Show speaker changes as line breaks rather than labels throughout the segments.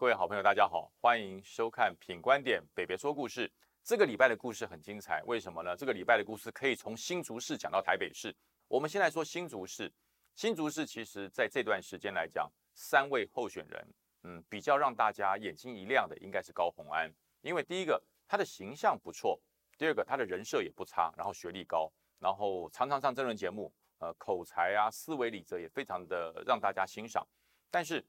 各位好朋友，大家好，欢迎收看《品观点北北说故事》。这个礼拜的故事很精彩，为什么呢？这个礼拜的故事可以从新竹市讲到台北市。我们先来说新竹市。新竹市其实在这段时间来讲，三位候选人，嗯，比较让大家眼睛一亮的应该是高虹安，因为第一个他的形象不错，第二个他的人设也不差，然后学历高，然后常常上真人节目，呃，口才啊、思维理则也非常的让大家欣赏。但是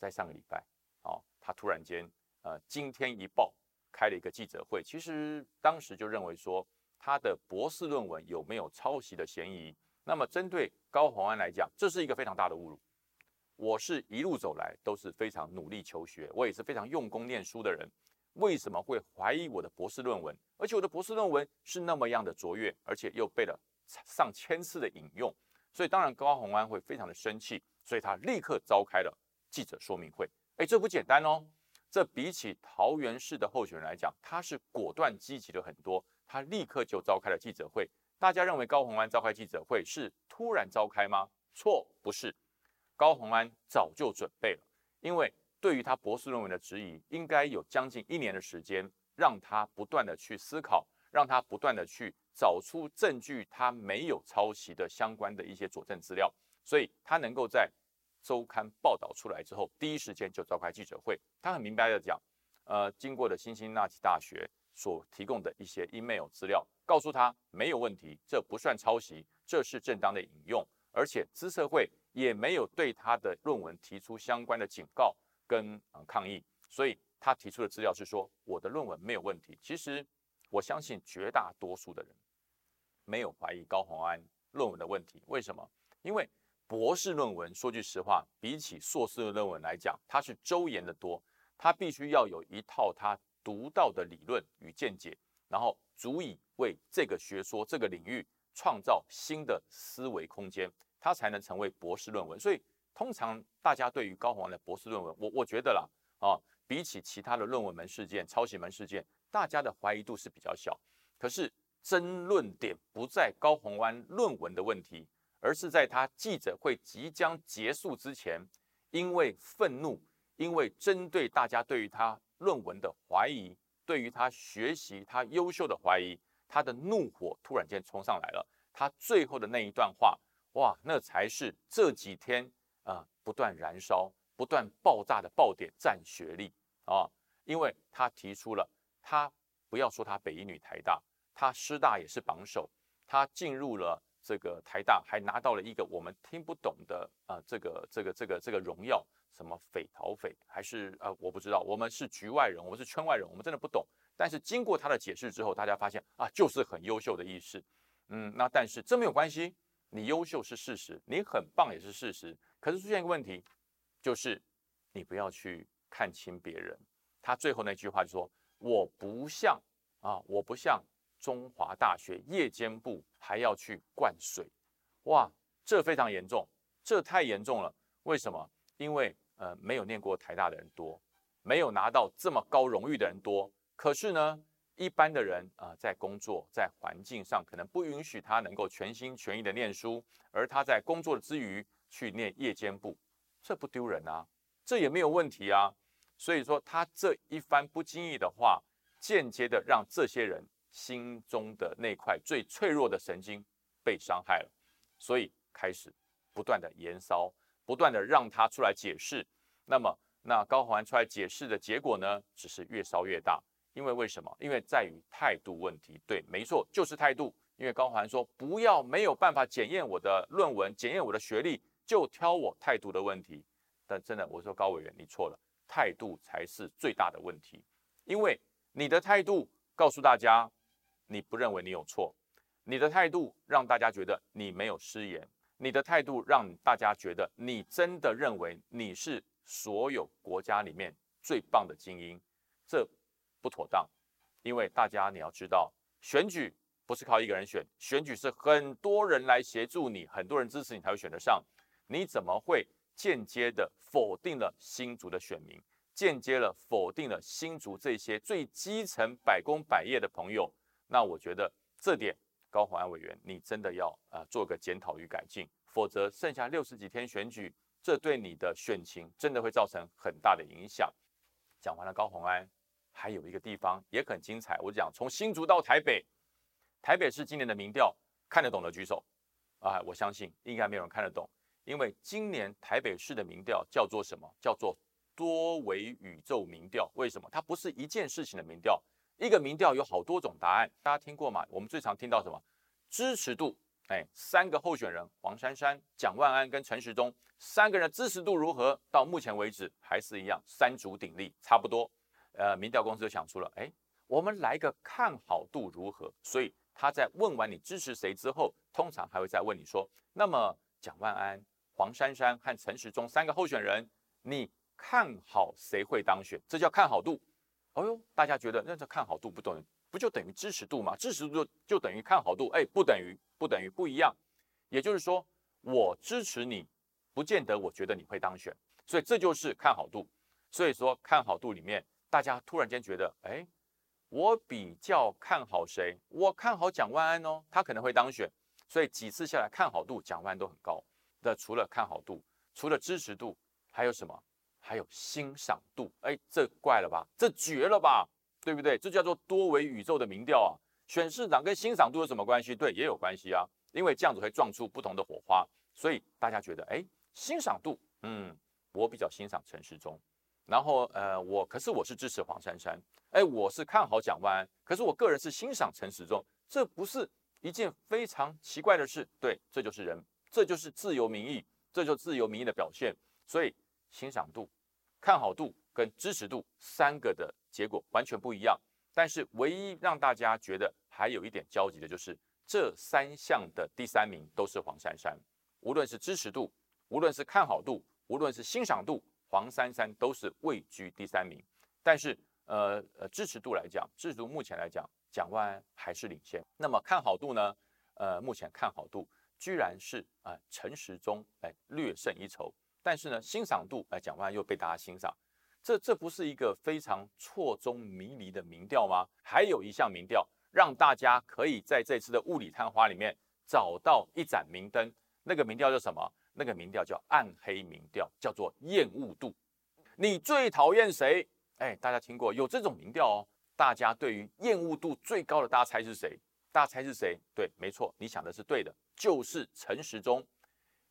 在上个礼拜。他突然间，呃，今天一报开了一个记者会，其实当时就认为说他的博士论文有没有抄袭的嫌疑。那么针对高宏安来讲，这是一个非常大的侮辱。我是一路走来都是非常努力求学，我也是非常用功念书的人，为什么会怀疑我的博士论文？而且我的博士论文是那么样的卓越，而且又被了上千次的引用，所以当然高宏安会非常的生气，所以他立刻召开了记者说明会。哎，这不简单哦！这比起桃园市的候选人来讲，他是果断积极了很多。他立刻就召开了记者会。大家认为高鸿安召开记者会是突然召开吗？错，不是。高鸿安早就准备了，因为对于他博士论文的质疑，应该有将近一年的时间，让他不断的去思考，让他不断的去找出证据，他没有抄袭的相关的一些佐证资料，所以他能够在。周刊报道出来之后，第一时间就召开记者会。他很明白的讲，呃，经过的辛辛那提大学所提供的一些 email 资料，告诉他没有问题，这不算抄袭，这是正当的引用，而且资社会也没有对他的论文提出相关的警告跟抗议，所以他提出的资料是说我的论文没有问题。其实我相信绝大多数的人没有怀疑高宏安论文的问题，为什么？因为。博士论文，说句实话，比起硕士论文来讲，它是周延的多。它必须要有一套它独到的理论与见解，然后足以为这个学说、这个领域创造新的思维空间，它才能成为博士论文。所以，通常大家对于高宏安的博士论文，我我觉得啦，啊，比起其他的论文门事件、抄袭门事件，大家的怀疑度是比较小。可是，争论点不在高宏安论文的问题。而是在他记者会即将结束之前，因为愤怒，因为针对大家对于他论文的怀疑，对于他学习他优秀的怀疑，他的怒火突然间冲上来了。他最后的那一段话，哇，那才是这几天啊不断燃烧、不断爆炸的爆点，占学历啊！因为他提出了，他不要说他北一女、台大，他师大也是榜首，他进入了。这个台大还拿到了一个我们听不懂的啊，这个这个这个这个荣耀，什么匪逃匪还是呃我不知道，我们是局外人，我们是圈外人，我们真的不懂。但是经过他的解释之后，大家发现啊，就是很优秀的意思。嗯，那但是这没有关系，你优秀是事实，你很棒也是事实。可是出现一个问题，就是你不要去看轻别人。他最后那句话就说：“我不像啊，我不像。”中华大学夜间部还要去灌水，哇，这非常严重，这太严重了。为什么？因为呃，没有念过台大的人多，没有拿到这么高荣誉的人多。可是呢，一般的人啊，在工作在环境上可能不允许他能够全心全意的念书，而他在工作之余去念夜间部，这不丢人啊，这也没有问题啊。所以说，他这一番不经意的话，间接的让这些人。心中的那块最脆弱的神经被伤害了，所以开始不断的延烧，不断的让他出来解释。那么，那高宏安出来解释的结果呢，只是越烧越大。因为为什么？因为在于态度问题。对，没错，就是态度。因为高宏安说，不要没有办法检验我的论文，检验我的学历，就挑我态度的问题。但真的，我说高委员，你错了，态度才是最大的问题。因为你的态度告诉大家。你不认为你有错，你的态度让大家觉得你没有失言，你的态度让大家觉得你真的认为你是所有国家里面最棒的精英，这不妥当。因为大家你要知道，选举不是靠一个人选，选举是很多人来协助你，很多人支持你才会选得上。你怎么会间接的否定了新竹的选民，间接了否定了新竹这些最基层百工百业的朋友？那我觉得这点高鸿安委员，你真的要啊做个检讨与改进，否则剩下六十几天选举，这对你的选情真的会造成很大的影响。讲完了高鸿安，还有一个地方也很精彩。我讲从新竹到台北，台北市今年的民调看得懂的举手啊！我相信应该没有人看得懂，因为今年台北市的民调叫做什么？叫做多维宇宙民调。为什么？它不是一件事情的民调，一个民调有好多种答案。大家听过吗？我们最常听到什么？支持度。哎，三个候选人黄珊珊、蒋万安跟陈时中三个人支持度如何？到目前为止还是一样，三足鼎立，差不多。呃，民调公司就想出了，哎，我们来个看好度如何？所以他在问完你支持谁之后，通常还会再问你说，那么蒋万安、黄珊珊和陈时中三个候选人，你看好谁会当选？这叫看好度。哦呦，大家觉得那这看好度不等于？不就等于支持度吗？支持度就就等于看好度，哎，不等于，不等于，不一样。也就是说，我支持你，不见得我觉得你会当选，所以这就是看好度。所以说，看好度里面，大家突然间觉得，哎，我比较看好谁？我看好蒋万安哦，他可能会当选。所以几次下来，看好度蒋万安都很高。那除了看好度，除了支持度，还有什么？还有欣赏度。哎，这怪了吧？这绝了吧？对不对？这叫做多维宇宙的民调啊！选市长跟欣赏度有什么关系？对，也有关系啊，因为这样子会撞出不同的火花。所以大家觉得，哎，欣赏度，嗯，我比较欣赏陈时中，然后呃，我可是我是支持黄珊珊，哎，我是看好蒋万安，可是我个人是欣赏陈时中，这不是一件非常奇怪的事？对，这就是人，这就是自由民意，这就自由民意的表现。所以欣赏度、看好度跟支持度三个的。结果完全不一样，但是唯一让大家觉得还有一点交集的就是这三项的第三名都是黄珊珊，无论是支持度，无论是看好度，无论是欣赏度，黄珊珊都是位居第三名。但是呃呃支持度来讲，支持度目前来讲，蒋万安还是领先。那么看好度呢？呃，目前看好度居然是啊陈时中哎略胜一筹，但是呢欣赏度哎蒋万安又被大家欣赏。这这不是一个非常错综迷离的民调吗？还有一项民调，让大家可以在这次的雾里探花里面找到一盏明灯。那个民调叫什么？那个民调叫暗黑民调，叫做厌恶度。你最讨厌谁？哎，大家听过有这种民调哦。大家对于厌恶度最高的，大家猜是谁？大家猜是谁？对，没错，你想的是对的，就是陈时中。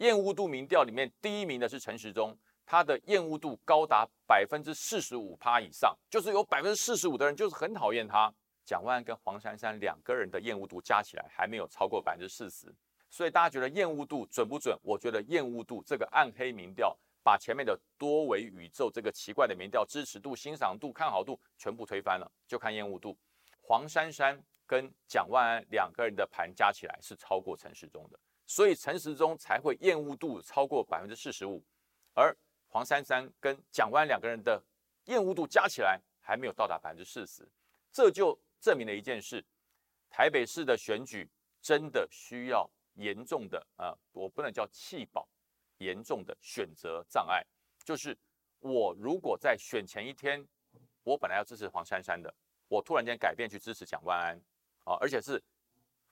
厌恶度民调里面第一名的是陈时中。他的厌恶度高达百分之四十五趴以上，就是有百分之四十五的人就是很讨厌他。蒋万安跟黄珊珊两个人的厌恶度加起来还没有超过百分之四十，所以大家觉得厌恶度准不准？我觉得厌恶度这个暗黑民调把前面的多维宇宙这个奇怪的民调支持度、欣赏度、看好度全部推翻了，就看厌恶度。黄珊珊跟蒋万安两个人的盘加起来是超过陈时中的，所以陈时中才会厌恶度超过百分之四十五，而。黄珊珊跟蒋万两个人的厌恶度加起来还没有到达百分之四十，这就证明了一件事：台北市的选举真的需要严重的啊，我不能叫弃保，严重的选择障碍。就是我如果在选前一天，我本来要支持黄珊珊的，我突然间改变去支持蒋万安啊，而且是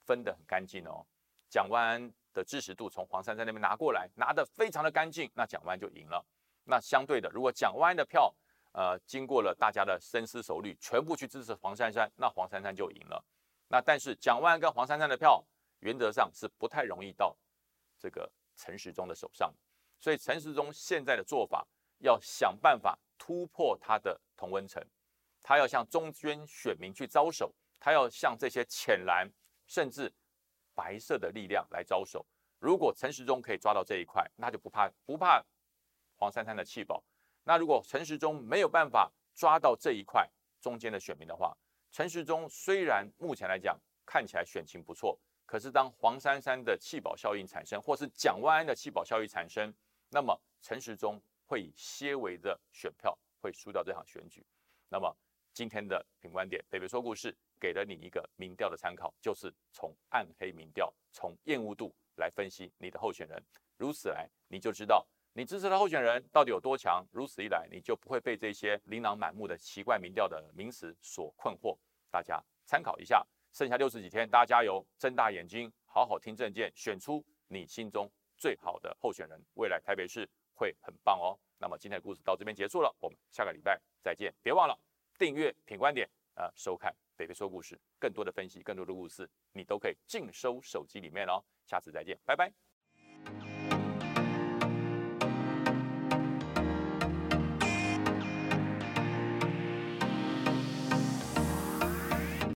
分得很干净哦。蒋万安的支持度从黄珊珊那边拿过来，拿得非常的干净，那蒋万就赢了。那相对的，如果蒋万的票，呃，经过了大家的深思熟虑，全部去支持黄珊珊，那黄珊珊就赢了。那但是蒋万跟黄珊珊的票，原则上是不太容易到这个陈时中的手上。所以陈时中现在的做法，要想办法突破他的同温层，他要向中间选民去招手，他要向这些浅蓝甚至白色的力量来招手。如果陈时中可以抓到这一块，那就不怕不怕。黄珊珊的气保，那如果陈时中没有办法抓到这一块中间的选民的话，陈时中虽然目前来讲看起来选情不错，可是当黄珊珊的弃保效应产生，或是蒋万安的弃保效应产生，那么陈时中会以些微的选票会输掉这场选举。那么今天的品观点，北北说故事给了你一个民调的参考，就是从暗黑民调，从厌恶度来分析你的候选人，如此来你就知道。你支持的候选人到底有多强？如此一来，你就不会被这些琳琅满目的奇怪民调的名词所困惑。大家参考一下，剩下六十几天，大家加油，睁大眼睛，好好听政见，选出你心中最好的候选人，未来台北市会很棒哦。那么今天的故事到这边结束了，我们下个礼拜再见。别忘了订阅品观点，呃，收看北北说故事，更多的分析，更多的故事，你都可以尽收手机里面哦。下次再见，拜拜。